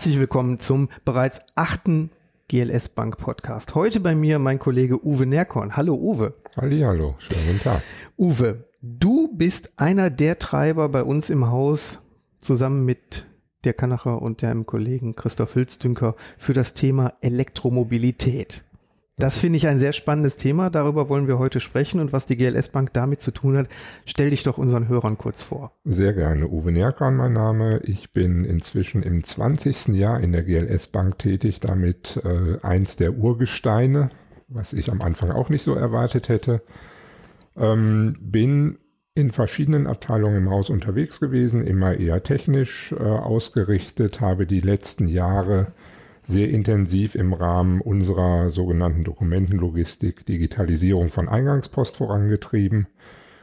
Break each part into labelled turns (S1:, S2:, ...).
S1: Herzlich willkommen zum bereits achten GLS Bank Podcast. Heute bei mir mein Kollege Uwe Nerkorn. Hallo Uwe.
S2: Hallo, schönen guten Tag.
S1: Uwe, du bist einer der Treiber bei uns im Haus zusammen mit der Kanacher und deinem Kollegen Christoph Hülsdünker für das Thema Elektromobilität. Das finde ich ein sehr spannendes Thema. Darüber wollen wir heute sprechen. Und was die GLS Bank damit zu tun hat, stell dich doch unseren Hörern kurz vor.
S2: Sehr gerne. Uwe Nerkan, mein Name. Ich bin inzwischen im 20. Jahr in der GLS Bank tätig, damit äh, eins der Urgesteine, was ich am Anfang auch nicht so erwartet hätte. Ähm, bin in verschiedenen Abteilungen im Haus unterwegs gewesen, immer eher technisch äh, ausgerichtet, habe die letzten Jahre sehr intensiv im Rahmen unserer sogenannten Dokumentenlogistik Digitalisierung von Eingangspost vorangetrieben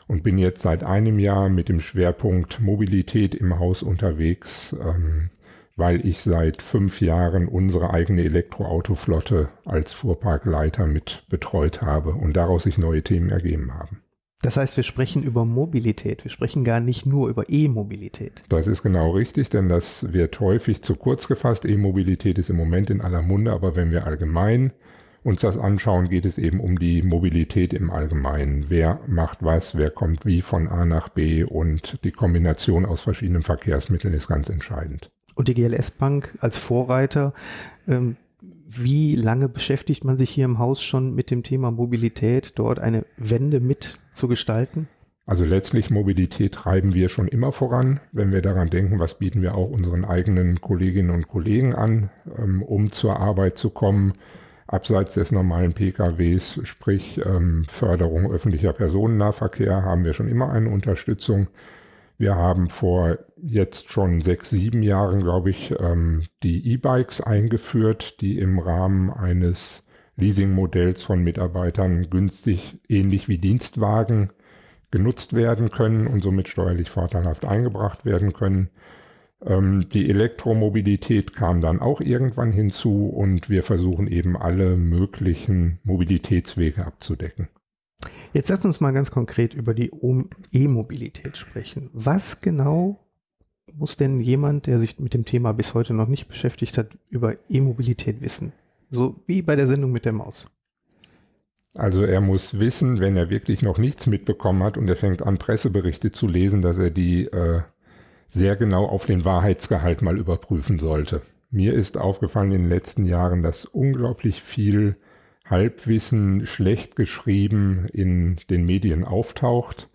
S2: und bin jetzt seit einem Jahr mit dem Schwerpunkt Mobilität im Haus unterwegs, ähm, weil ich seit fünf Jahren unsere eigene Elektroautoflotte als Fuhrparkleiter mit betreut habe und daraus sich neue Themen ergeben haben.
S1: Das heißt, wir sprechen über Mobilität. Wir sprechen gar nicht nur über E-Mobilität.
S2: Das ist genau richtig, denn das wird häufig zu kurz gefasst. E-Mobilität ist im Moment in aller Munde, aber wenn wir allgemein uns das anschauen, geht es eben um die Mobilität im Allgemeinen. Wer macht was, wer kommt wie von A nach B und die Kombination aus verschiedenen Verkehrsmitteln ist ganz entscheidend.
S1: Und die GLS Bank als Vorreiter ähm, wie lange beschäftigt man sich hier im Haus schon mit dem Thema Mobilität, dort eine Wende mit zu gestalten?
S2: Also letztlich Mobilität treiben wir schon immer voran, wenn wir daran denken, was bieten wir auch unseren eigenen Kolleginnen und Kollegen an, ähm, um zur Arbeit zu kommen, abseits des normalen PKWs, sprich ähm, Förderung öffentlicher Personennahverkehr, haben wir schon immer eine Unterstützung. Wir haben vor jetzt schon sechs, sieben Jahren, glaube ich, ähm, die E-Bikes eingeführt, die im Rahmen eines Leasingmodells von Mitarbeitern günstig, ähnlich wie Dienstwagen, genutzt werden können und somit steuerlich vorteilhaft eingebracht werden können. Ähm, die Elektromobilität kam dann auch irgendwann hinzu und wir versuchen eben alle möglichen Mobilitätswege abzudecken.
S1: Jetzt lass uns mal ganz konkret über die E-Mobilität sprechen. Was genau muss denn jemand, der sich mit dem Thema bis heute noch nicht beschäftigt hat, über E-Mobilität wissen? So wie bei der Sendung mit der Maus.
S2: Also er muss wissen, wenn er wirklich noch nichts mitbekommen hat und er fängt an, Presseberichte zu lesen, dass er die äh, sehr genau auf den Wahrheitsgehalt mal überprüfen sollte. Mir ist aufgefallen in den letzten Jahren, dass unglaublich viel Halbwissen schlecht geschrieben in den Medien auftaucht,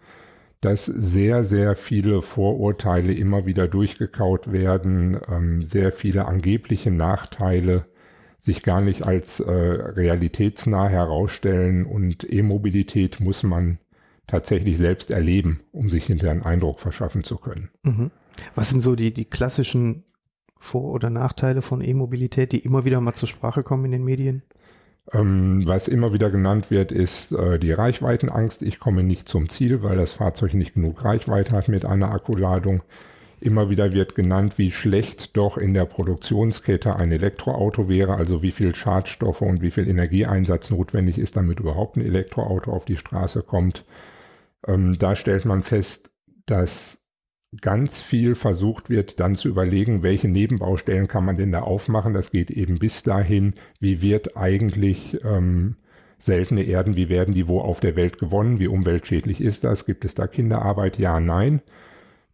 S2: dass sehr, sehr viele Vorurteile immer wieder durchgekaut werden, ähm, sehr viele angebliche Nachteile sich gar nicht als äh, realitätsnah herausstellen und E-Mobilität muss man tatsächlich selbst erleben, um sich hinterher einen Eindruck verschaffen zu können. Mhm.
S1: Was sind so die, die klassischen Vor- oder Nachteile von E-Mobilität, die immer wieder mal zur Sprache kommen in den Medien?
S2: Ähm, was immer wieder genannt wird, ist äh, die Reichweitenangst. Ich komme nicht zum Ziel, weil das Fahrzeug nicht genug Reichweite hat mit einer Akkuladung. Immer wieder wird genannt, wie schlecht doch in der Produktionskette ein Elektroauto wäre, also wie viel Schadstoffe und wie viel Energieeinsatz notwendig ist, damit überhaupt ein Elektroauto auf die Straße kommt. Ähm, da stellt man fest, dass ganz viel versucht wird, dann zu überlegen, welche Nebenbaustellen kann man denn da aufmachen. Das geht eben bis dahin, wie wird eigentlich ähm, seltene Erden, wie werden die wo auf der Welt gewonnen, wie umweltschädlich ist das, gibt es da Kinderarbeit, ja, nein.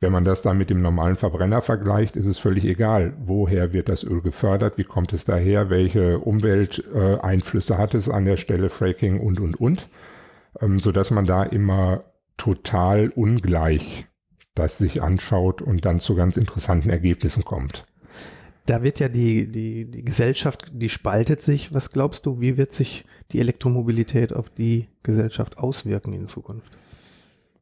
S2: Wenn man das dann mit dem normalen Verbrenner vergleicht, ist es völlig egal, woher wird das Öl gefördert, wie kommt es daher, welche Umwelteinflüsse äh, hat es an der Stelle, Fracking und, und, und, ähm, so dass man da immer total ungleich das sich anschaut und dann zu ganz interessanten Ergebnissen kommt.
S1: Da wird ja die, die, die Gesellschaft, die spaltet sich. Was glaubst du, wie wird sich die Elektromobilität auf die Gesellschaft auswirken in Zukunft?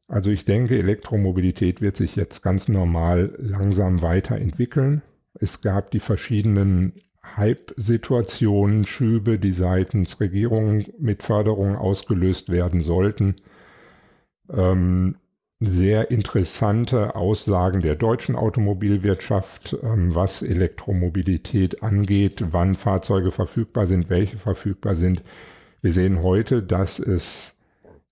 S2: Also ich denke, Elektromobilität wird sich jetzt ganz normal langsam weiterentwickeln. Es gab die verschiedenen Hype-Situationen, Schübe, die seitens Regierungen mit Förderungen ausgelöst werden sollten. Ähm, sehr interessante Aussagen der deutschen Automobilwirtschaft, ähm, was Elektromobilität angeht, wann Fahrzeuge verfügbar sind, welche verfügbar sind. Wir sehen heute, dass es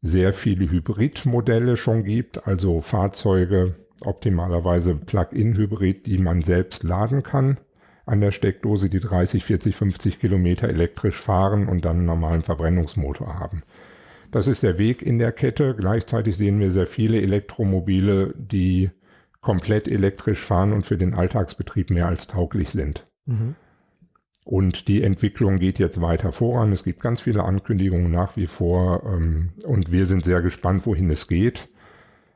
S2: sehr viele Hybridmodelle schon gibt, also Fahrzeuge optimalerweise Plug-in-Hybrid, die man selbst laden kann, an der Steckdose, die 30, 40, 50 Kilometer elektrisch fahren und dann einen normalen Verbrennungsmotor haben. Das ist der Weg in der Kette. Gleichzeitig sehen wir sehr viele Elektromobile, die komplett elektrisch fahren und für den Alltagsbetrieb mehr als tauglich sind. Mhm. Und die Entwicklung geht jetzt weiter voran. Es gibt ganz viele Ankündigungen nach wie vor ähm, und wir sind sehr gespannt, wohin es geht.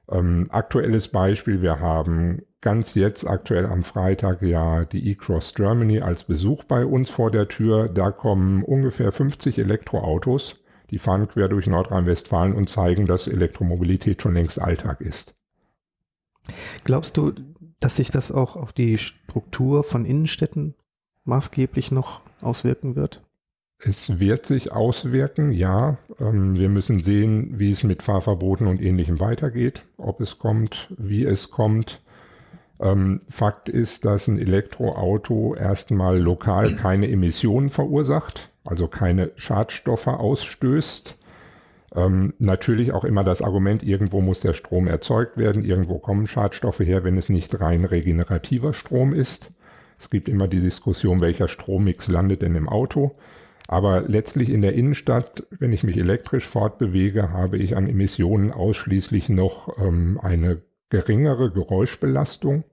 S2: Ähm, aktuelles Beispiel, wir haben ganz jetzt aktuell am Freitag ja die E-Cross Germany als Besuch bei uns vor der Tür. Da kommen ungefähr 50 Elektroautos, die fahren quer durch Nordrhein-Westfalen und zeigen, dass Elektromobilität schon längst Alltag ist.
S1: Glaubst du, dass sich das auch auf die Struktur von Innenstädten maßgeblich noch auswirken wird?
S2: Es wird sich auswirken, ja. Ähm, wir müssen sehen, wie es mit Fahrverboten und ähnlichem weitergeht, ob es kommt, wie es kommt. Ähm, Fakt ist, dass ein Elektroauto erstmal lokal keine Emissionen verursacht, also keine Schadstoffe ausstößt. Ähm, natürlich auch immer das Argument, irgendwo muss der Strom erzeugt werden, irgendwo kommen Schadstoffe her, wenn es nicht rein regenerativer Strom ist. Es gibt immer die Diskussion, welcher Strommix landet denn im Auto. Aber letztlich in der Innenstadt, wenn ich mich elektrisch fortbewege, habe ich an Emissionen ausschließlich noch ähm, eine geringere Geräuschbelastung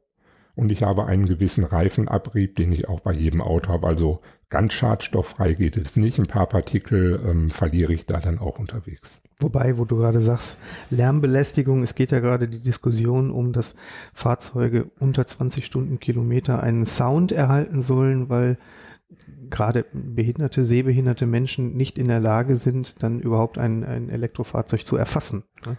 S2: und ich habe einen gewissen Reifenabrieb, den ich auch bei jedem Auto habe. Also ganz schadstofffrei geht es nicht. Ein paar Partikel ähm, verliere ich da dann auch unterwegs.
S1: Wobei, wo du gerade sagst, Lärmbelästigung, es geht ja gerade die Diskussion um, dass Fahrzeuge unter 20 Stundenkilometer einen Sound erhalten sollen, weil gerade behinderte, sehbehinderte Menschen nicht in der Lage sind, dann überhaupt ein, ein Elektrofahrzeug zu erfassen. Ne?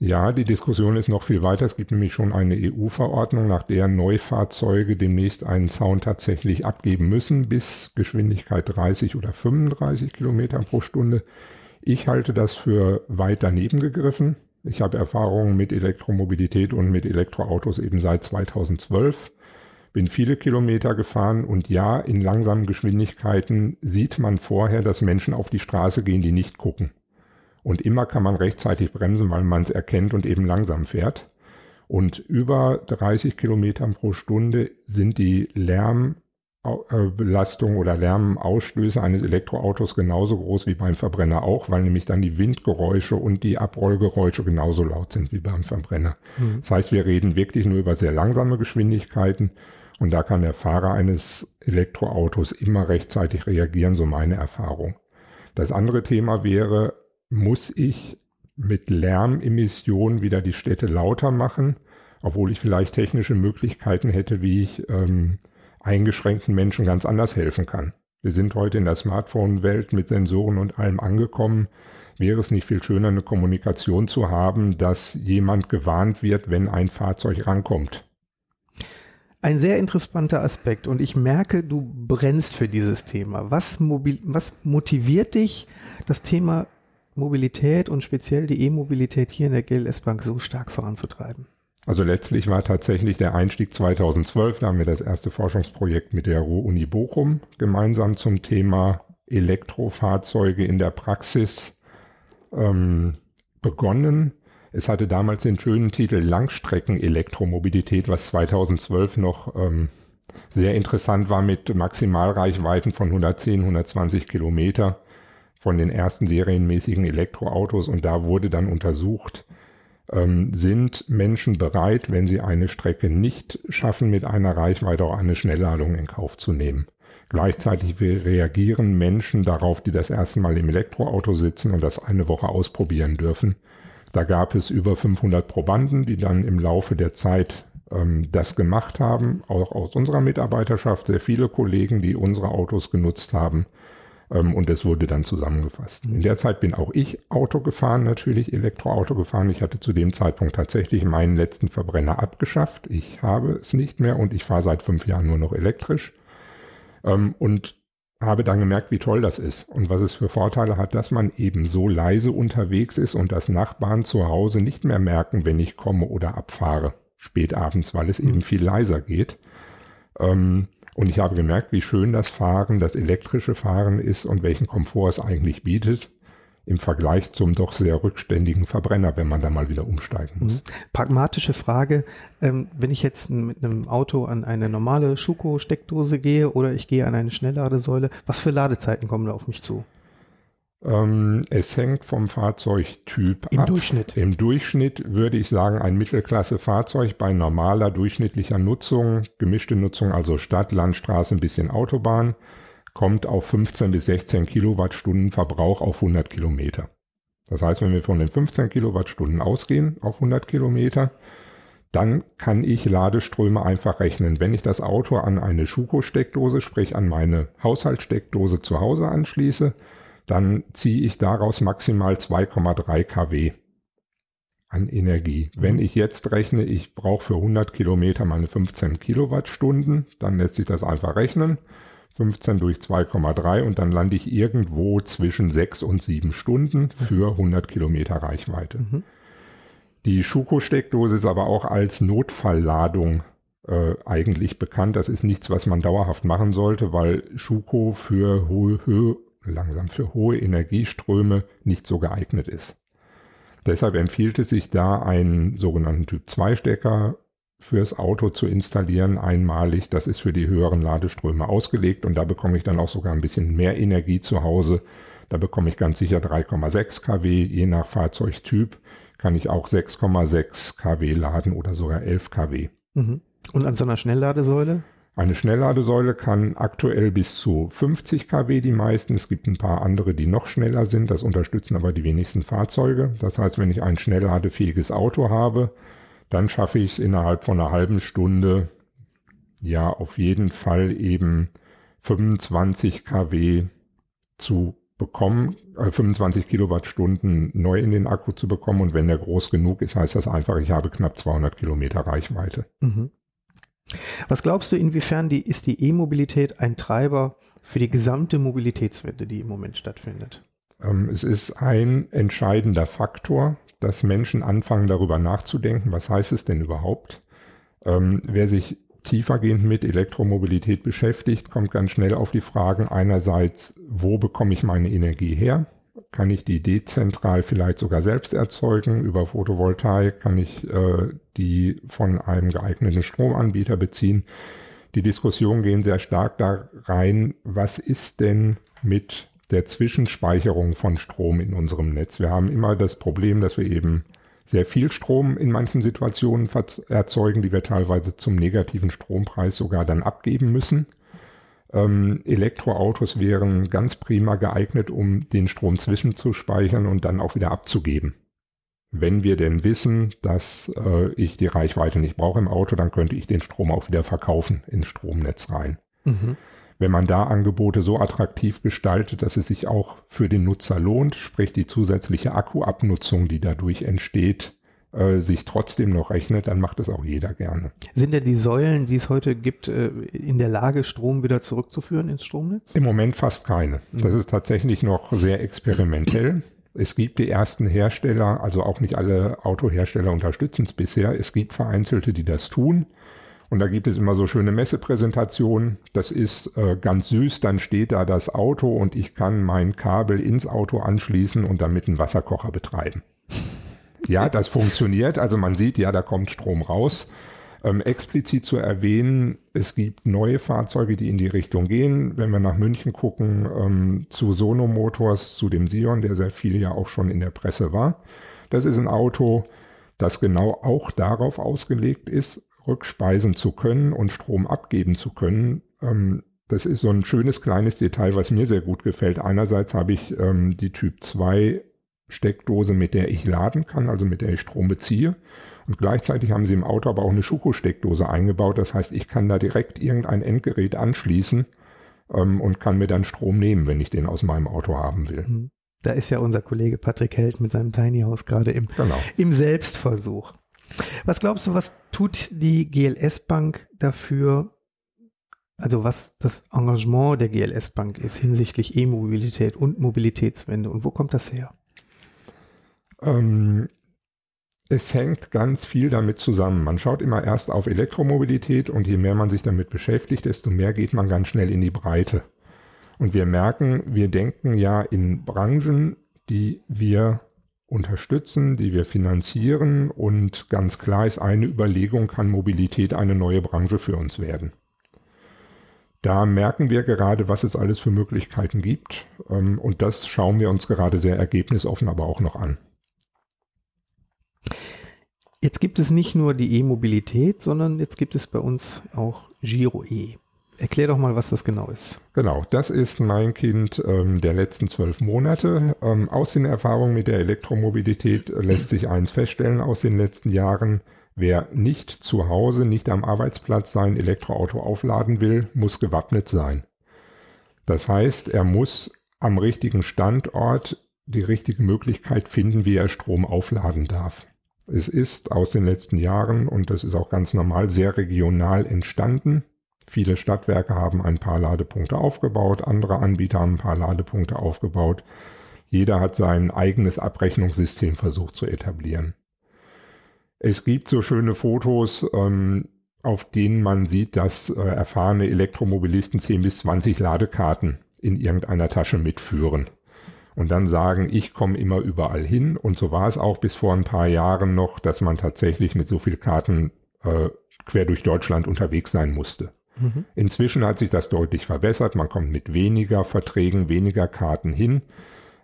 S2: Ja, die Diskussion ist noch viel weiter. Es gibt nämlich schon eine EU-Verordnung, nach der Neufahrzeuge demnächst einen Sound tatsächlich abgeben müssen, bis Geschwindigkeit 30 oder 35 Kilometer pro Stunde. Ich halte das für weit daneben gegriffen. Ich habe Erfahrungen mit Elektromobilität und mit Elektroautos eben seit 2012. Bin viele Kilometer gefahren und ja, in langsamen Geschwindigkeiten sieht man vorher, dass Menschen auf die Straße gehen, die nicht gucken. Und immer kann man rechtzeitig bremsen, weil man es erkennt und eben langsam fährt. Und über 30 Kilometern pro Stunde sind die Lärmbelastung oder Lärmausstöße eines Elektroautos genauso groß wie beim Verbrenner auch, weil nämlich dann die Windgeräusche und die Abrollgeräusche genauso laut sind wie beim Verbrenner. Mhm. Das heißt, wir reden wirklich nur über sehr langsame Geschwindigkeiten und da kann der Fahrer eines Elektroautos immer rechtzeitig reagieren, so meine Erfahrung. Das andere Thema wäre, muss ich mit Lärmemissionen wieder die Städte lauter machen, obwohl ich vielleicht technische Möglichkeiten hätte, wie ich ähm, eingeschränkten Menschen ganz anders helfen kann. Wir sind heute in der Smartphone-Welt mit Sensoren und allem angekommen. Wäre es nicht viel schöner, eine Kommunikation zu haben, dass jemand gewarnt wird, wenn ein Fahrzeug rankommt?
S1: Ein sehr interessanter Aspekt und ich merke, du brennst für dieses Thema. Was, was motiviert dich, das Thema Mobilität und speziell die E-Mobilität hier in der GLS Bank so stark voranzutreiben?
S2: Also letztlich war tatsächlich der Einstieg 2012, da haben wir das erste Forschungsprojekt mit der Ruhr-Uni Bochum gemeinsam zum Thema Elektrofahrzeuge in der Praxis ähm, begonnen. Es hatte damals den schönen Titel Langstrecken-Elektromobilität, was 2012 noch ähm, sehr interessant war mit Maximalreichweiten von 110, 120 Kilometer von den ersten serienmäßigen Elektroautos und da wurde dann untersucht, ähm, sind Menschen bereit, wenn sie eine Strecke nicht schaffen, mit einer Reichweite auch eine Schnellladung in Kauf zu nehmen. Gleichzeitig reagieren Menschen darauf, die das erste Mal im Elektroauto sitzen und das eine Woche ausprobieren dürfen. Da gab es über 500 Probanden, die dann im Laufe der Zeit ähm, das gemacht haben, auch aus unserer Mitarbeiterschaft, sehr viele Kollegen, die unsere Autos genutzt haben ähm, und es wurde dann zusammengefasst. In der Zeit bin auch ich Auto gefahren, natürlich Elektroauto gefahren. Ich hatte zu dem Zeitpunkt tatsächlich meinen letzten Verbrenner abgeschafft. Ich habe es nicht mehr und ich fahre seit fünf Jahren nur noch elektrisch. Ähm, und habe dann gemerkt, wie toll das ist und was es für Vorteile hat, dass man eben so leise unterwegs ist und dass Nachbarn zu Hause nicht mehr merken, wenn ich komme oder abfahre, spät abends, weil es eben viel leiser geht. Ähm, und ich habe gemerkt, wie schön das Fahren, das elektrische Fahren ist und welchen Komfort es eigentlich bietet. im Vergleich zum doch sehr rückständigen Verbrenner, wenn man da mal wieder umsteigen muss. Mhm.
S1: Pragmatische Frage, ähm, wenn ich jetzt mit einem Auto an eine normale Schuko-Steckdose gehe oder ich gehe an eine Schnellladesäule, was für Ladezeiten kommen da auf mich zu?
S2: Ähm, es hängt vom Fahrzeugtyp
S1: Im ab. Durchschnitt.
S2: Im Durchschnitt würde ich sagen, ein Mittelklasse-Fahrzeug bei normaler durchschnittlicher Nutzung, gemischte Nutzung, also Stadt, Landstraße, ein bisschen Autobahn, kommt auf 15 bis 16 Kilowattstunden Verbrauch auf 100 Kilometer. Das heißt, wenn wir von den 15 Kilowattstunden ausgehen auf 100 Kilometer, dann kann ich Ladeströme einfach rechnen. Wenn ich das Auto an eine Schuko-Steckdose, sprich an meine Haushaltssteckdose zu Hause anschließe, dann ziehe ich daraus maximal 2,3 kW an Energie. Wenn mhm. ich jetzt rechne, ich brauche für 100 Kilometer meine 15 Kilowattstunden, dann lässt sich das einfach rechnen. 15 durch 2,3 und dann lande ich irgendwo zwischen 6 und 7 Stunden für 100 Kilometer Reichweite. Mhm. Die Schuko-Steckdose ist aber auch als Notfallladung äh, eigentlich bekannt. Das ist nichts, was man dauerhaft machen sollte, weil Schuko für hohe, Höhe, langsam für hohe Energieströme nicht so geeignet ist. Deshalb empfiehlt es sich da einen sogenannten Typ 2 Stecker fürs Auto zu installieren, einmalig. Das ist für die höheren Ladeströme ausgelegt und da bekomme ich dann auch sogar ein bisschen mehr Energie zu Hause. Da bekomme ich ganz sicher 3,6 kW, je nach Fahrzeugtyp kann ich auch 6,6 kW laden oder sogar 11 kW.
S1: Mhm. Und an so einer Schnellladesäule?
S2: Eine Schnellladesäule kann aktuell bis zu 50 kW die meisten. Es gibt ein paar andere, die noch schneller sind. Das unterstützen aber die wenigsten Fahrzeuge. Das heißt, wenn ich ein schnellladefähiges Auto habe, dann schaffe ich es innerhalb von einer halben Stunde, ja, auf jeden Fall eben 25 kW zu bekommen, äh, 25 Kilowattstunden neu in den Akku zu bekommen. Und wenn der groß genug ist, heißt das einfach, ich habe knapp 200 Kilometer Reichweite. Mhm.
S1: Was glaubst du, inwiefern die, ist die E-Mobilität ein Treiber für die gesamte Mobilitätswende, die im Moment stattfindet?
S2: Ähm, es ist ein entscheidender Faktor dass Menschen anfangen darüber nachzudenken, was heißt es denn überhaupt. Ähm, wer sich tiefergehend mit Elektromobilität beschäftigt, kommt ganz schnell auf die Fragen einerseits, wo bekomme ich meine Energie her? Kann ich die dezentral vielleicht sogar selbst erzeugen? Über Photovoltaik kann ich äh, die von einem geeigneten Stromanbieter beziehen? Die Diskussionen gehen sehr stark da rein, was ist denn mit der Zwischenspeicherung von Strom in unserem Netz. Wir haben immer das Problem, dass wir eben sehr viel Strom in manchen Situationen erzeugen, die wir teilweise zum negativen Strompreis sogar dann abgeben müssen. Ähm, Elektroautos wären ganz prima geeignet, um den Strom zwischenzuspeichern und dann auch wieder abzugeben. Wenn wir denn wissen, dass äh, ich die Reichweite nicht brauche im Auto, dann könnte ich den Strom auch wieder verkaufen ins Stromnetz rein. Mhm wenn man da Angebote so attraktiv gestaltet, dass es sich auch für den Nutzer lohnt, sprich die zusätzliche Akkuabnutzung, die dadurch entsteht, äh, sich trotzdem noch rechnet, dann macht es auch jeder gerne.
S1: Sind denn die Säulen, die es heute gibt, äh, in der Lage, Strom wieder zurückzuführen ins Stromnetz?
S2: Im Moment fast keine. Mhm. Das ist tatsächlich noch sehr experimentell. Es gibt die ersten Hersteller, also auch nicht alle Autohersteller unterstützen es bisher. Es gibt vereinzelte, die das tun. Und da gibt es immer so schöne Messepräsentationen. Das ist äh, ganz süß. Dann steht da das Auto und ich kann mein Kabel ins Auto anschließen und damit einen Wasserkocher betreiben. Ja, das funktioniert. Also man sieht, ja, da kommt Strom raus. Ähm, explizit zu erwähnen, es gibt neue Fahrzeuge, die in die Richtung gehen. Wenn wir nach München gucken, ähm, zu Sono Motors, zu dem Sion, der sehr viel ja auch schon in der Presse war. Das ist ein Auto, das genau auch darauf ausgelegt ist, rückspeisen zu können und Strom abgeben zu können. Ähm, das ist so ein schönes kleines Detail, was mir sehr gut gefällt. Einerseits habe ich ähm, die Typ 2 Steckdose, mit der ich laden kann, also mit der ich Strom beziehe. Und gleichzeitig haben sie im Auto aber auch eine Schuko-Steckdose eingebaut. Das heißt, ich kann da direkt irgendein Endgerät anschließen ähm, und kann mir dann Strom nehmen, wenn ich den aus meinem Auto haben will. Mhm.
S1: Da ist ja unser Kollege Patrick Held mit seinem Tiny House gerade im, genau. im Selbstversuch. Was glaubst du, was tut die GLS Bank dafür, also was das Engagement der GLS Bank ist hinsichtlich E-Mobilität und Mobilitätswende und wo kommt das her?
S2: Ähm, es hängt ganz viel damit zusammen. Man schaut immer erst auf Elektromobilität und je mehr man sich damit beschäftigt, desto mehr geht man ganz schnell in die Breite. Und wir merken, wir denken ja in Branchen, die wir unterstützen, die wir finanzieren und ganz klar ist eine Überlegung, kann Mobilität eine neue Branche für uns werden. Da merken wir gerade, was es alles für Möglichkeiten gibt ähm, und das schauen wir uns gerade sehr ergebnisoffen aber auch noch an.
S1: Jetzt gibt es nicht nur die E-Mobilität, sondern jetzt gibt es bei uns auch Giro E. Erklär doch mal, was das genau ist.
S2: Genau, das ist mein Kind ähm, der letzten zwölf Monate. Ähm, aus den Erfahrungen mit der Elektromobilität lässt sich eins feststellen aus den letzten Jahren. Wer nicht zu Hause, nicht am Arbeitsplatz sein Elektroauto aufladen will, muss gewappnet sein. Das heißt, er muss am richtigen Standort die richtige Möglichkeit finden, wie er Strom aufladen darf. Es ist aus den letzten Jahren, und das ist auch ganz normal, sehr regional entstanden. Viele Stadtwerke haben ein paar Ladepunkte aufgebaut, andere Anbieter haben ein paar Ladepunkte aufgebaut. Jeder hat sein eigenes Abrechnungssystem versucht zu etablieren. Es gibt so schöne Fotos, ähm, auf denen man sieht, dass äh, erfahrene Elektromobilisten 10 bis 20 Ladekarten in irgendeiner Tasche mitführen und dann sagen, ich komme immer überall hin. Und so war es auch bis vor ein paar Jahren noch, dass man tatsächlich mit so viel Karten äh, quer durch Deutschland unterwegs sein musste. Mhm. Inzwischen hat sich das deutlich verbessert. Man kommt mit weniger Verträgen, weniger Karten hin.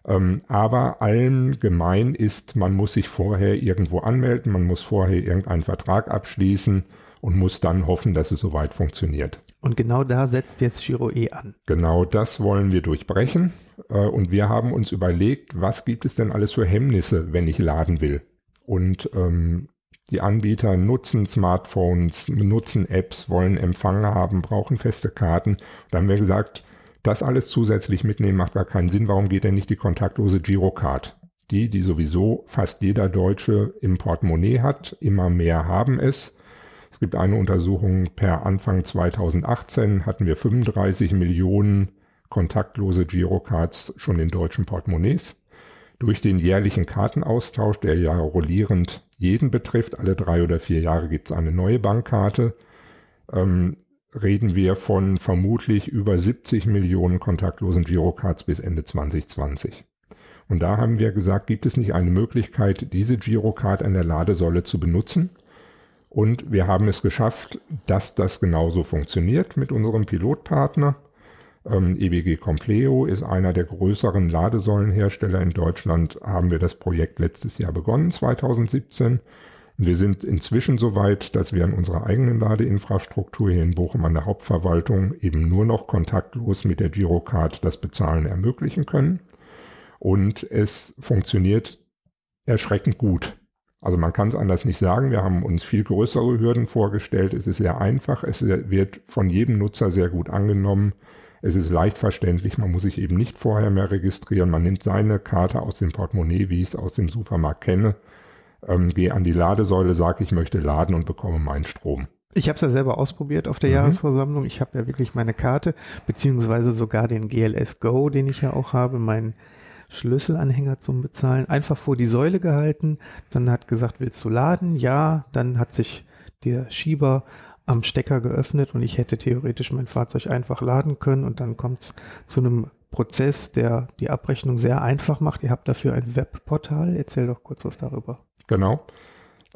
S2: Ähm, aber allen gemein ist, man muss sich vorher irgendwo anmelden, man muss vorher irgendeinen Vertrag abschließen und muss dann hoffen, dass es soweit funktioniert.
S1: Und genau da setzt jetzt Giro E an.
S2: Genau das wollen wir durchbrechen. Äh, und wir haben uns überlegt, was gibt es denn alles für Hemmnisse, wenn ich laden will? Und ähm, die Anbieter nutzen Smartphones, nutzen Apps, wollen Empfang haben, brauchen feste Karten. Da haben wir gesagt, das alles zusätzlich mitnehmen macht gar keinen Sinn. Warum geht denn nicht die kontaktlose Girocard? Die, die sowieso fast jeder Deutsche im Portemonnaie hat, immer mehr haben es. Es gibt eine Untersuchung per Anfang 2018 hatten wir 35 Millionen kontaktlose Girocards schon in deutschen Portemonnaies. Durch den jährlichen Kartenaustausch, der ja rollierend jeden betrifft, alle drei oder vier Jahre gibt es eine neue Bankkarte, ähm, reden wir von vermutlich über 70 Millionen kontaktlosen Girocards bis Ende 2020. Und da haben wir gesagt, gibt es nicht eine Möglichkeit, diese Girocard an der Ladesäule zu benutzen? Und wir haben es geschafft, dass das genauso funktioniert mit unserem Pilotpartner. Ähm, EBG Compleo ist einer der größeren Ladesäulenhersteller in Deutschland. Haben wir das Projekt letztes Jahr begonnen, 2017. Wir sind inzwischen so weit, dass wir an unserer eigenen Ladeinfrastruktur hier in Bochum an der Hauptverwaltung eben nur noch kontaktlos mit der Girocard das Bezahlen ermöglichen können. Und es funktioniert erschreckend gut. Also man kann es anders nicht sagen. Wir haben uns viel größere Hürden vorgestellt. Es ist sehr einfach. Es wird von jedem Nutzer sehr gut angenommen. Es ist leicht verständlich, man muss sich eben nicht vorher mehr registrieren. Man nimmt seine Karte aus dem Portemonnaie, wie ich es aus dem Supermarkt kenne, ähm, gehe an die Ladesäule, sage, ich möchte laden und bekomme meinen Strom.
S1: Ich habe es ja selber ausprobiert auf der mhm. Jahresversammlung. Ich habe ja wirklich meine Karte, beziehungsweise sogar den GLS Go, den ich ja auch habe, meinen Schlüsselanhänger zum Bezahlen, einfach vor die Säule gehalten. Dann hat gesagt, willst du laden? Ja. Dann hat sich der Schieber am Stecker geöffnet und ich hätte theoretisch mein Fahrzeug einfach laden können und dann kommt es zu einem Prozess, der die Abrechnung sehr einfach macht. Ihr habt dafür ein Webportal. Erzähl doch kurz was darüber.
S2: Genau.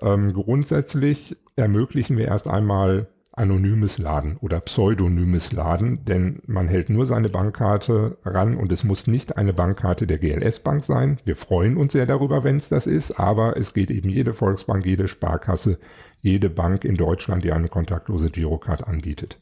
S2: Ähm, grundsätzlich ermöglichen wir erst einmal anonymes Laden oder pseudonymes Laden, denn man hält nur seine Bankkarte ran und es muss nicht eine Bankkarte der GLS Bank sein. Wir freuen uns sehr darüber, wenn es das ist, aber es geht eben jede Volksbank, jede Sparkasse, jede Bank in Deutschland, die eine kontaktlose Girocard anbietet.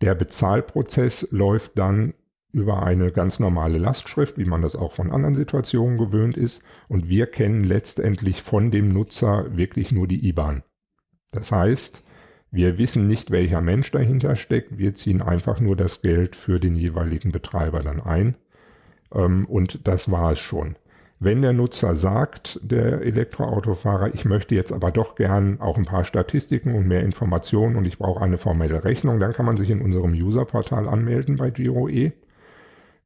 S2: Der Bezahlprozess läuft dann über eine ganz normale Lastschrift, wie man das auch von anderen Situationen gewöhnt ist. Und wir kennen letztendlich von dem Nutzer wirklich nur die IBAN. Das heißt, wir wissen nicht, welcher Mensch dahinter steckt. Wir ziehen einfach nur das Geld für den jeweiligen Betreiber dann ein. Ähm, und das war es schon. Wenn der Nutzer sagt, der Elektroautofahrer, ich möchte jetzt aber doch gern auch ein paar Statistiken und mehr Informationen und ich brauche eine formelle Rechnung, dann kann man sich in unserem Userportal anmelden bei GiroE,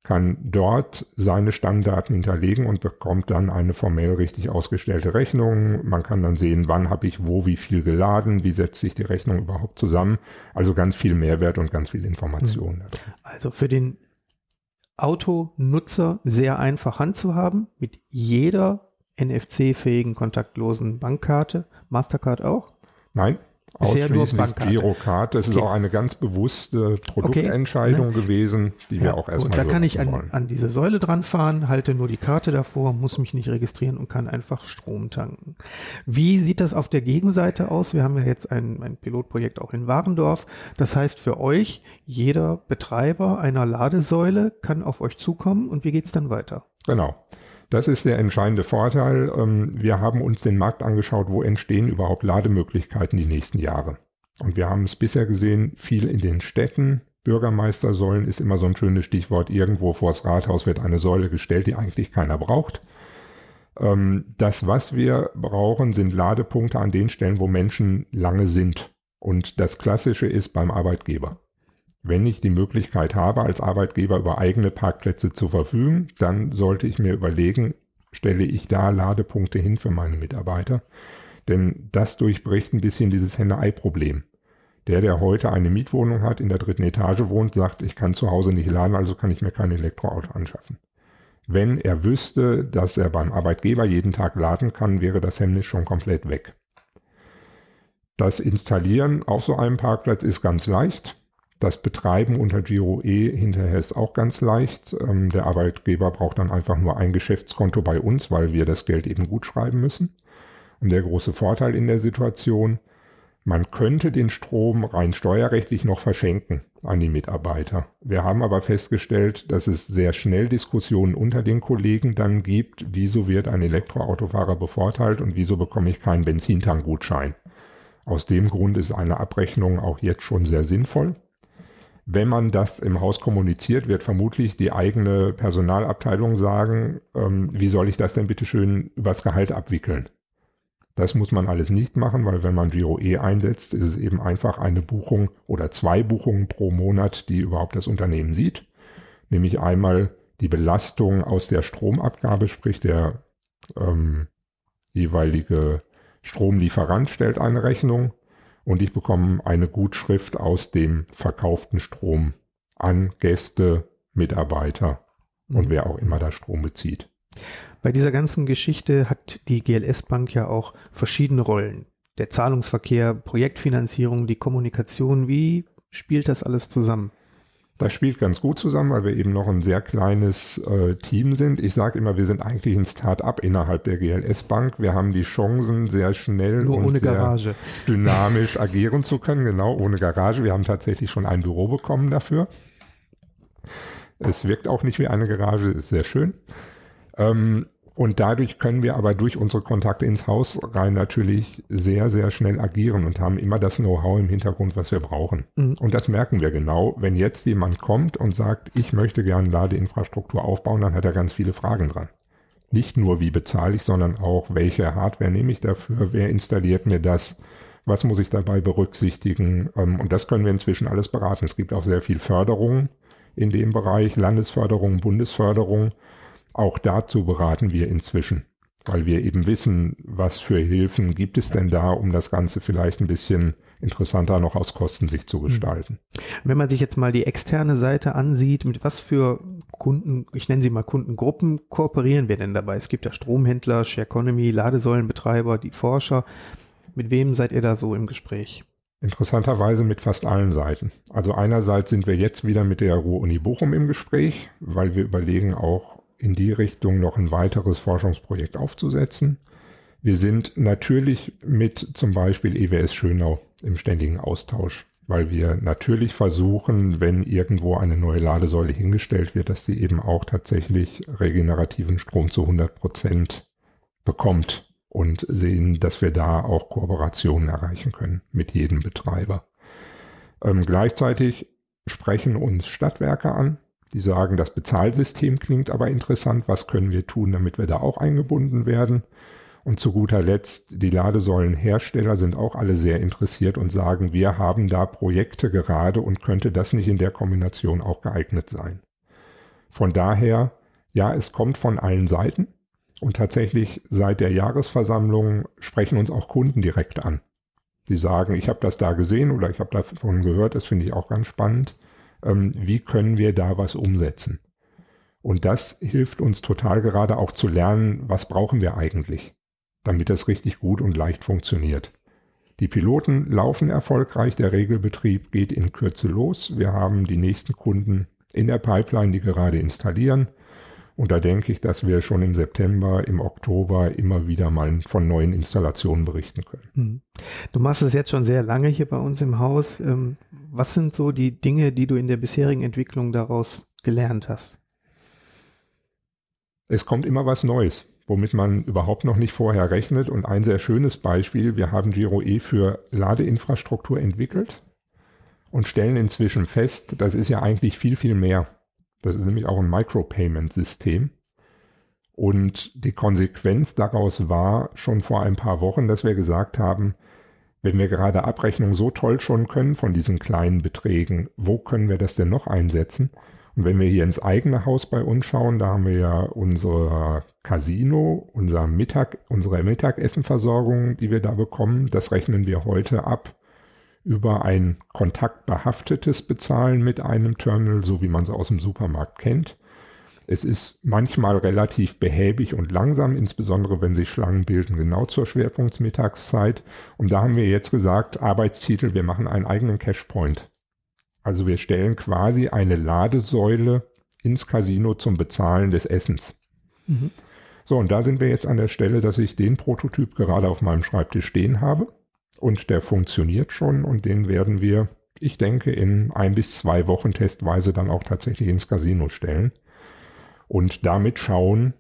S2: kann dort seine Stammdaten hinterlegen und bekommt dann eine formell richtig ausgestellte Rechnung. Man kann dann sehen, wann habe ich wo wie viel geladen, wie setzt sich die Rechnung überhaupt zusammen. Also ganz viel Mehrwert und ganz viel Information.
S1: Also für den Autonutzer sehr einfach handzuhaben mit jeder NFC-fähigen kontaktlosen Bankkarte. Mastercard auch?
S2: Nein,
S1: Bisher nur Bankkarte.
S2: Girocard. Das ist
S1: Okay.
S2: auch eine ganz bewusste Produktentscheidung gewesen, die wir auch erstmal
S1: Und da kann ich an, an diese Säule dran fahren, halte nur die Karte davor, muss mich nicht registrieren und kann einfach Strom tanken. Wie sieht das auf der Gegenseite aus? Wir haben ja jetzt ein, ein Pilotprojekt auch in Warendorf. Das heißt für euch, jeder Betreiber einer Ladesäule kann auf euch zukommen und wie geht's dann weiter?
S2: Genau. Das ist der entscheidende Vorteil. Ähm, Wir haben uns den Markt angeschaut, wo entstehen überhaupt Lademöglichkeiten die nächsten Jahre. Und wir haben es bisher gesehen, viel in den Städten. Bürgermeistersäulen ist immer so ein schönes Stichwort. Irgendwo vors Rathaus wird eine Säule gestellt, die eigentlich keiner braucht. Ähm, Das, was wir brauchen, sind Ladepunkte an den Stellen, wo Menschen lange sind. Und das Klassische ist beim Arbeitgeber. Wenn ich die Möglichkeit habe, als Arbeitgeber über eigene Parkplätze zu verfügen, dann sollte ich mir überlegen, stelle ich da Ladepunkte hin für meine Mitarbeiter? Denn das durchbricht ein bisschen dieses Henne-Ei-Problem. Der, der heute eine Mietwohnung hat, in der dritten Etage wohnt, sagt, ich kann zu Hause nicht laden, also kann ich mir kein Elektroauto anschaffen. Wenn er wüsste, dass er beim Arbeitgeber jeden Tag laden kann, wäre das Hemmnis schon komplett weg. Das Installieren auf so einem Parkplatz ist ganz leicht. Das Betreiben unter Giro E hinterher ist auch ganz leicht. Ähm, der Arbeitgeber braucht dann einfach nur ein Geschäftskonto bei uns, weil wir das Geld eben gut schreiben müssen. Und der große Vorteil in der Situation, man könnte den Strom rein steuerrechtlich noch verschenken an die Mitarbeiter. Wir haben aber festgestellt, dass es sehr schnell Diskussionen unter den Kollegen dann gibt, wieso wird ein Elektroautofahrer bevorteilt und wieso bekomme ich keinen Benzintankgutschein. Aus dem Grund ist eine Abrechnung auch jetzt schon sehr sinnvoll. Wenn man das im Haus kommuniziert, wird vermutlich die eigene Personalabteilung sagen, ähm, wie soll ich das denn bitte schön übers Gehalt abwickeln? Das muss man alles nicht machen, weil wenn man Giro E einsetzt, ist es eben einfach eine Buchung oder zwei Buchungen pro Monat, die überhaupt das Unternehmen sieht. Nämlich einmal die Belastung aus der Stromabgabe, sprich der ähm, jeweilige Stromlieferant stellt eine Rechnung und ich bekomme eine Gutschrift aus dem verkauften Strom an Gäste, Mitarbeiter und wer auch immer da Strom bezieht.
S1: Bei dieser ganzen Geschichte hat die GLS Bank ja auch verschiedene Rollen. Der Zahlungsverkehr, Projektfinanzierung, die Kommunikation, wie spielt das alles zusammen?
S2: Das spielt ganz gut zusammen, weil wir eben noch ein sehr kleines äh, Team sind. Ich sage immer, wir sind eigentlich ein Start-up innerhalb der GLS Bank. Wir haben die Chancen, sehr schnell
S1: Nur
S2: und
S1: ohne
S2: sehr
S1: Garage.
S2: dynamisch agieren zu können. Genau, ohne Garage. Wir haben tatsächlich schon ein Büro bekommen dafür. Es wirkt auch nicht wie eine Garage, ist sehr schön. Ähm, und dadurch können wir aber durch unsere Kontakte ins Haus rein natürlich sehr, sehr schnell agieren und haben immer das Know-how im Hintergrund, was wir brauchen.
S1: Mhm.
S2: Und das merken wir genau. Wenn jetzt jemand kommt und sagt, ich möchte gerne Ladeinfrastruktur aufbauen, dann hat er ganz viele Fragen dran. Nicht nur, wie bezahle ich, sondern auch, welche Hardware nehme ich dafür, wer installiert mir das, was muss ich dabei berücksichtigen. Ähm, Und das können wir inzwischen alles beraten. Es gibt auch sehr viel Förderung in dem Bereich, Landesförderung, Bundesförderung. Auch dazu beraten wir inzwischen, weil wir eben wissen, was für Hilfen gibt es denn da, um das Ganze vielleicht ein bisschen interessanter noch aus Kostensicht zu gestalten.
S1: Wenn man sich jetzt mal die externe Seite ansieht, mit was für Kunden, ich nenne sie mal Kundengruppen, kooperieren wir denn dabei? Es gibt ja Stromhändler, Share Economy, Ladesäulenbetreiber, die Forscher. Mit wem seid ihr da so im Gespräch?
S2: Interessanterweise mit fast allen Seiten. Also einerseits sind wir jetzt wieder mit der Ruhr-Uni Bochum im Gespräch, weil wir überlegen auch in die Richtung noch ein weiteres Forschungsprojekt aufzusetzen. Wir sind natürlich mit zum Beispiel EWS Schönau im ständigen Austausch, weil wir natürlich versuchen, wenn irgendwo eine neue Ladesäule hingestellt wird, dass die eben auch tatsächlich regenerativen Strom zu 100 Prozent bekommt und sehen, dass wir da auch Kooperationen erreichen können mit jedem Betreiber. Ähm, gleichzeitig sprechen uns Stadtwerke an, die sagen, das Bezahlsystem klingt aber interessant, was können wir tun, damit wir da auch eingebunden werden? Und zu guter Letzt, die Ladesäulenhersteller sind auch alle sehr interessiert und sagen, wir haben da Projekte gerade und könnte das nicht in der Kombination auch geeignet sein. Von daher, ja, es kommt von allen Seiten und tatsächlich seit der Jahresversammlung sprechen uns auch Kunden direkt an. Die sagen, ich habe das da gesehen oder ich habe davon gehört, das finde ich auch ganz spannend. Ähm, wie können wir da was umsetzen? Und das hilft uns total gerade auch zu lernen, was brauchen wir eigentlich, damit das richtig gut und leicht funktioniert. Die Piloten laufen erfolgreich, der Regelbetrieb geht in Kürze los. Wir haben die nächsten Kunden in der Pipeline, die gerade installieren. Und da denke ich, dass wir schon im September, im Oktober immer wieder mal von neuen Installationen berichten können. Hm.
S1: Du machst es jetzt schon sehr lange hier bei uns im Haus. Ähm, was sind so die Dinge, die du in der bisherigen Entwicklung daraus gelernt hast?
S2: Es kommt immer was Neues womit man überhaupt noch nicht vorher rechnet. Und ein sehr schönes Beispiel, wir haben Giro E für Ladeinfrastruktur entwickelt und stellen inzwischen fest, das ist ja eigentlich viel, viel mehr. Das ist nämlich auch ein Micropayment-System. Und die Konsequenz daraus war schon vor ein paar Wochen, dass wir gesagt haben, wenn wir gerade Abrechnung so toll schon können von diesen kleinen Beträgen, wo können wir das denn noch einsetzen? Und wenn wir hier ins eigene Haus bei uns schauen, da haben wir ja unser Casino, unser Mittag, unsere Mittagessenversorgung, die wir da bekommen, das rechnen wir heute ab über ein kontaktbehaftetes Bezahlen mit einem Terminal, so wie man es aus dem Supermarkt kennt. Es ist manchmal relativ behäbig und langsam, insbesondere wenn sich Schlangen bilden, genau zur Schwerpunktsmittagszeit. Und da haben wir jetzt gesagt, Arbeitstitel, wir machen einen eigenen Cashpoint. Also wir stellen quasi eine Ladesäule ins Casino zum Bezahlen des Essens. Mhm. So, und da sind wir jetzt an der Stelle, dass ich den Prototyp gerade auf meinem Schreibtisch stehen habe. Und der funktioniert schon und den werden wir, ich denke, in ein bis zwei Wochen testweise dann auch tatsächlich ins Casino stellen. Und damit schauen,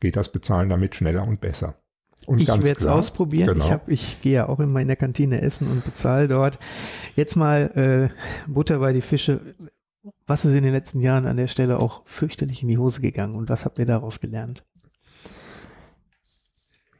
S2: geht das Bezahlen damit schneller und besser. Und
S1: ich werde es ausprobieren. Genau. Ich, hab, ich gehe ja auch in der Kantine essen und bezahle dort. Jetzt mal äh, Butter bei die Fische. Was ist in den letzten Jahren an der Stelle auch fürchterlich in die Hose gegangen und was habt ihr daraus gelernt?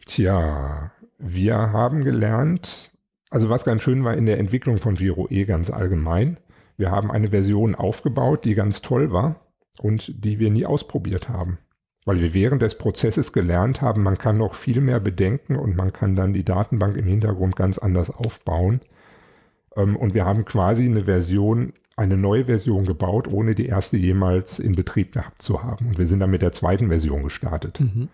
S2: Tja, wir haben gelernt, also was ganz schön war in der Entwicklung von Giro E ganz allgemein, wir haben eine Version aufgebaut, die ganz toll war und die wir nie ausprobiert haben. Weil wir während des Prozesses gelernt haben, man kann noch viel mehr bedenken und man kann dann die Datenbank im Hintergrund ganz anders aufbauen. Ähm, und wir haben quasi eine Version, eine neue Version gebaut, ohne die erste jemals in Betrieb gehabt zu haben. Und wir sind dann mit der zweiten Version gestartet. Mhm.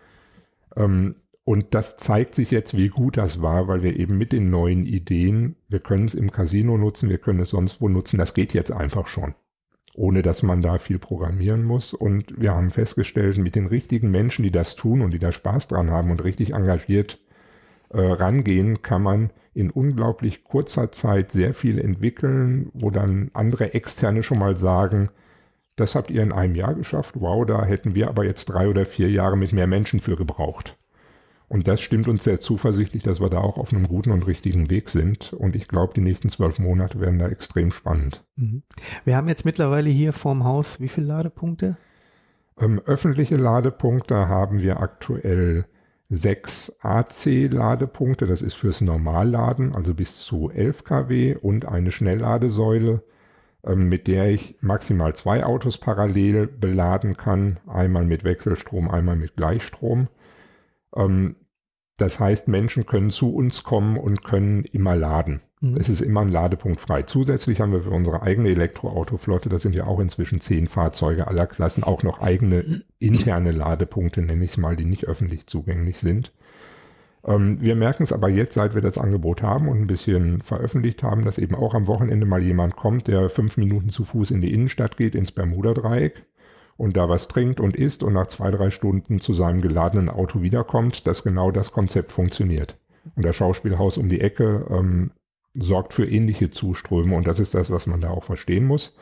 S2: Und das zeigt sich jetzt, wie gut das war, weil wir eben mit den neuen Ideen, wir können es im Casino nutzen, wir können es sonst wo nutzen, das geht jetzt einfach schon, ohne dass man da viel programmieren muss. Und wir haben festgestellt, mit den richtigen Menschen, die das tun und die da Spaß dran haben und richtig engagiert äh, rangehen, kann man in unglaublich kurzer Zeit sehr viel entwickeln, wo dann andere Externe schon mal sagen, das habt ihr in einem Jahr geschafft, wow, da hätten wir aber jetzt drei oder vier Jahre mit mehr Menschen für gebraucht. Und das stimmt uns sehr zuversichtlich, dass wir da auch auf einem guten und richtigen Weg sind. Und ich glaube, die nächsten zwölf Monate werden da extrem spannend. Mhm.
S1: Wir haben jetzt mittlerweile hier vorm Haus wie viele Ladepunkte?
S2: Ähm, öffentliche Ladepunkte haben wir aktuell sechs AC-Ladepunkte. Das ist fürs Normalladen, also bis zu 11 kW und eine Schnellladesäule, ähm, mit der ich maximal zwei Autos parallel beladen kann. Einmal mit Wechselstrom, einmal mit Gleichstrom. Ähm, das heißt, Menschen können zu uns kommen und können immer laden. Mhm. Es ist immer ein Ladepunkt frei. Zusätzlich haben wir für unsere eigene Elektroautoflotte, das sind ja auch inzwischen zehn Fahrzeuge aller Klassen, auch noch eigene interne Ladepunkte, nenne ich es mal, die nicht öffentlich zugänglich sind. Ähm, wir merken es aber jetzt, seit wir das Angebot haben und ein bisschen veröffentlicht haben, dass eben auch am Wochenende mal jemand kommt, der fünf Minuten zu Fuß in die Innenstadt geht, ins Bermuda-Dreieck und da was trinkt und isst und nach zwei, drei Stunden zu seinem geladenen Auto wiederkommt, dass genau das Konzept funktioniert. Und das Schauspielhaus um die Ecke ähm, sorgt für ähnliche Zuströme und das ist das, was man da auch verstehen muss.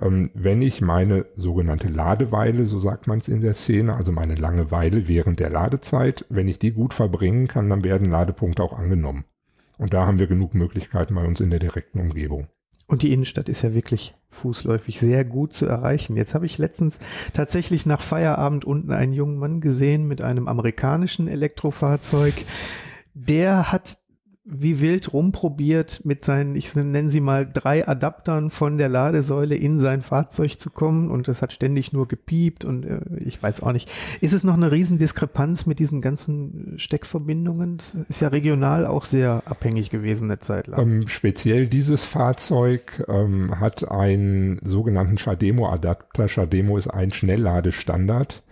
S2: Ähm, wenn ich meine sogenannte Ladeweile, so sagt man es in der Szene, also meine Langeweile während der Ladezeit, wenn ich die gut verbringen kann, dann werden Ladepunkte auch angenommen. Und da haben wir genug Möglichkeiten bei uns in der direkten Umgebung.
S1: Und die Innenstadt ist ja wirklich fußläufig sehr gut zu erreichen. Jetzt habe ich letztens tatsächlich nach Feierabend unten einen jungen Mann gesehen mit einem amerikanischen Elektrofahrzeug. Der hat wie wild rumprobiert, mit seinen, ich nenne sie mal, drei Adaptern von der Ladesäule in sein Fahrzeug zu kommen und das hat ständig nur gepiept und äh, ich weiß auch nicht. Ist es noch eine Riesendiskrepanz mit diesen ganzen Steckverbindungen? Das ist ja regional auch sehr abhängig gewesen eine Zeit lang.
S2: Ähm, speziell dieses Fahrzeug ähm, hat einen sogenannten Shademo-Adapter. Shademo ist ein Schnellladestandard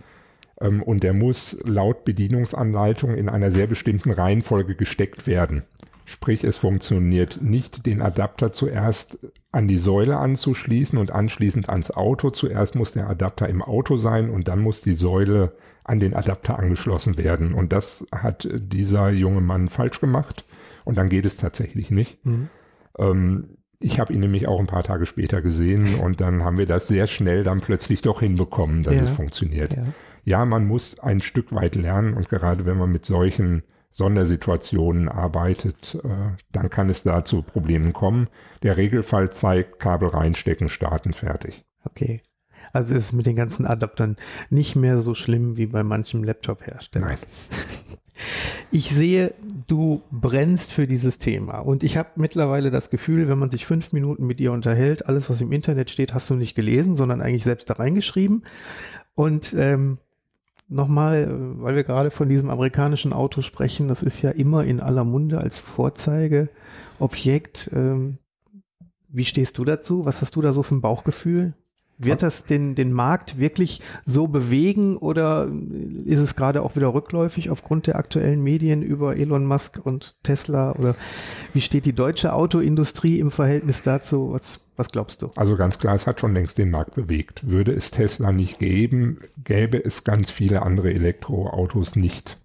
S2: ähm, und der muss laut Bedienungsanleitung in einer sehr bestimmten Reihenfolge gesteckt werden. Sprich, es funktioniert nicht, den Adapter zuerst an die Säule anzuschließen und anschließend ans Auto. Zuerst muss der Adapter im Auto sein und dann muss die Säule an den Adapter angeschlossen werden. Und das hat dieser junge Mann falsch gemacht. Und dann geht es tatsächlich nicht. Mhm. Ähm, ich habe ihn nämlich auch ein paar Tage später gesehen und dann haben wir das sehr schnell dann plötzlich doch hinbekommen, dass ja. es funktioniert. Ja ja, man muss ein Stück weit lernen und gerade wenn man mit solchen Sondersituationen arbeitet, äh, dann kann es da zu Problemen kommen. Der Regelfall zeigt, Kabel reinstecken, starten, fertig.
S1: Okay. Also ist es mit den ganzen Adaptern nicht mehr so schlimm wie bei manchem Laptop-Hersteller.
S2: Nein.
S1: Ich sehe, du brennst für dieses Thema und ich habe mittlerweile das Gefühl, wenn man sich fünf Minuten mit dir unterhält, alles, was im Internet steht, hast du nicht gelesen, sondern eigentlich selbst da reingeschrieben. Und ähm, nochmal, weil wir gerade von diesem amerikanischen Auto sprechen, das ist ja immer in aller Munde als Vorzeigeobjekt. Ähm, wie stehst du dazu? Was hast du da so für ein Bauchgefühl? Wird das den, den Markt wirklich so bewegen oder ist es gerade auch wieder rückläufig aufgrund der aktuellen Medien über Elon Musk und Tesla? Oder wie steht die deutsche Autoindustrie im Verhältnis dazu? Was, was glaubst du?
S2: Also ganz klar, es hat schon längst den Markt bewegt. Würde es Tesla nicht geben, gäbe es ganz viele andere Elektroautos nicht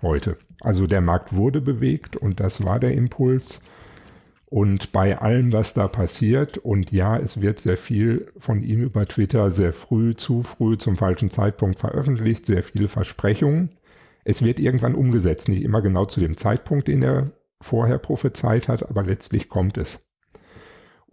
S2: heute. Also der Markt wurde bewegt und das war der Impuls. Und bei allem, was da passiert, und ja, es wird sehr viel von ihm über Twitter sehr früh, zu früh, zum falschen Zeitpunkt veröffentlicht, sehr viele Versprechungen. Es wird irgendwann umgesetzt, nicht immer genau zu dem Zeitpunkt, den er vorher prophezeit hat, aber letztlich kommt es.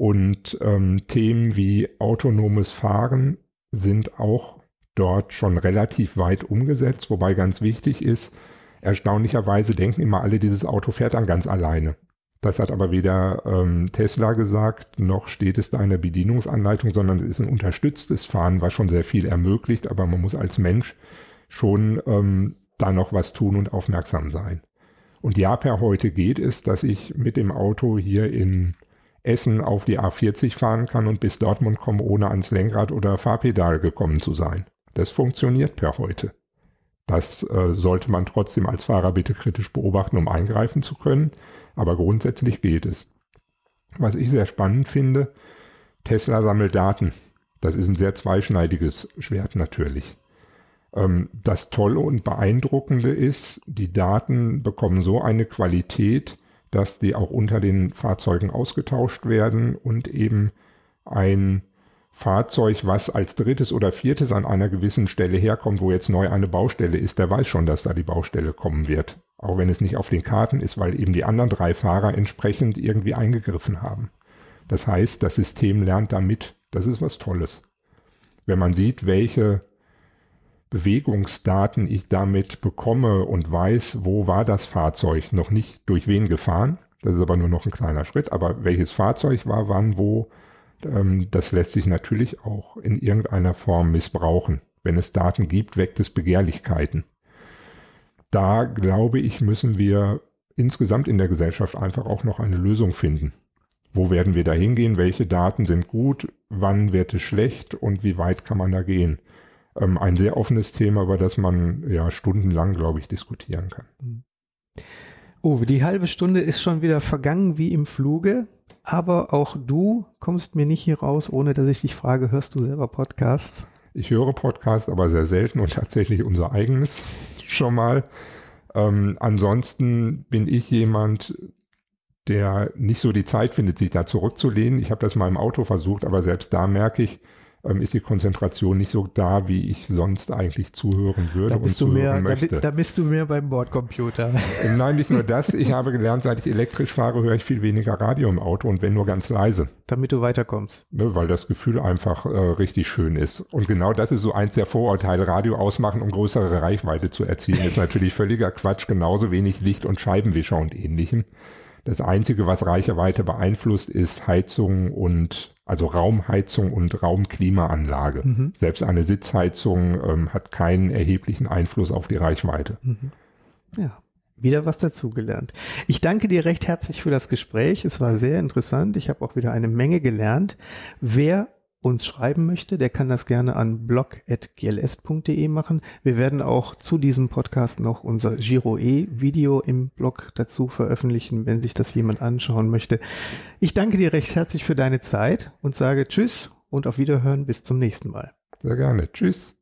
S2: Und ähm, Themen wie autonomes Fahren sind auch dort schon relativ weit umgesetzt, wobei ganz wichtig ist, erstaunlicherweise denken immer alle, dieses Auto fährt dann ganz alleine. Das hat aber weder ähm, Tesla gesagt, noch steht es da in der Bedienungsanleitung, sondern es ist ein unterstütztes Fahren, was schon sehr viel ermöglicht, aber man muss als Mensch schon ähm, da noch was tun und aufmerksam sein. Und ja, per heute geht es, dass ich mit dem Auto hier in Essen auf die A40 fahren kann und bis Dortmund komme, ohne ans Lenkrad oder Fahrpedal gekommen zu sein. Das funktioniert per heute. Das äh, sollte man trotzdem als Fahrer bitte kritisch beobachten, um eingreifen zu können. Aber grundsätzlich geht es. Was ich sehr spannend finde, Tesla sammelt Daten. Das ist ein sehr zweischneidiges Schwert natürlich. Ähm, das Tolle und Beeindruckende ist, die Daten bekommen so eine Qualität, dass die auch unter den Fahrzeugen ausgetauscht werden und eben ein Fahrzeug, was als drittes oder viertes an einer gewissen Stelle herkommt, wo jetzt neu eine Baustelle ist, der weiß schon, dass da die Baustelle kommen wird. Auch wenn es nicht auf den Karten ist, weil eben die anderen drei Fahrer entsprechend irgendwie eingegriffen haben. Das heißt, das System lernt damit. Das ist was Tolles. Wenn man sieht, welche Bewegungsdaten ich damit bekomme und weiß, wo war das Fahrzeug, noch nicht durch wen gefahren, das ist aber nur noch ein kleiner Schritt, aber welches Fahrzeug war wann, wo, ähm, das lässt sich natürlich auch in irgendeiner Form missbrauchen. Wenn es Daten gibt, weckt es Begehrlichkeiten. Da glaube ich, müssen wir insgesamt in der Gesellschaft einfach auch noch eine Lösung finden. Wo werden wir da hingehen? Welche Daten sind gut? Wann wird es schlecht? Und wie weit kann man da gehen? Ähm, ein sehr offenes Thema, über das man ja stundenlang, glaube ich, diskutieren kann.
S1: Oh, die halbe Stunde ist schon wieder vergangen wie im Fluge. Aber auch du kommst mir nicht hier raus, ohne dass ich dich frage, hörst du selber Podcasts?
S2: Ich höre Podcasts, aber sehr selten und tatsächlich unser eigenes schon mal. Ähm, ansonsten bin ich jemand, der nicht so die Zeit findet, sich da zurückzulehnen. Ich habe das mal im Auto versucht, aber selbst da merke ich, ähm, ist die Konzentration nicht so da, wie ich sonst eigentlich zuhören würde
S1: Da
S2: und
S1: bist, du
S2: zuhören
S1: mehr, da,
S2: möchte.
S1: bi- da bist du mehr beim Bordcomputer.
S2: Ähm, Nein, nicht nur das. Ich habe gelernt, seit ich elektrisch fahre, höre ich viel weniger Radio im Auto und wenn nur ganz leise,
S1: damit du weiterkommst.
S2: ne, weil das Gefühl einfach äh, richtig schön ist. Und genau das ist so eins der Vorurteile. Radio ausmachen, um größere Reichweite zu erzielen, ist natürlich völliger Quatsch. Genauso wenig Licht und Scheibenwischer und ähnlichem. Das Einzige, was Reichweite beeinflusst, ist Heizung und also Raumheizung und Raumklimaanlage.
S1: Mhm.
S2: Selbst eine Sitzheizung ähm, hat keinen erheblichen Einfluss auf die Reichweite.
S1: Ja, wieder was dazugelernt. Ich danke dir recht herzlich für das Gespräch. Es war sehr interessant. Ich habe auch wieder eine Menge gelernt. Wer uns schreiben möchte, der kann das gerne an blog.gls.de machen. Wir werden auch zu diesem Podcast noch unser Giro E Video im Blog dazu veröffentlichen, wenn sich das jemand anschauen möchte. Ich danke dir recht herzlich für deine Zeit und sage Tschüss und auf Wiederhören bis zum nächsten Mal.
S2: Sehr gerne. Tschüss.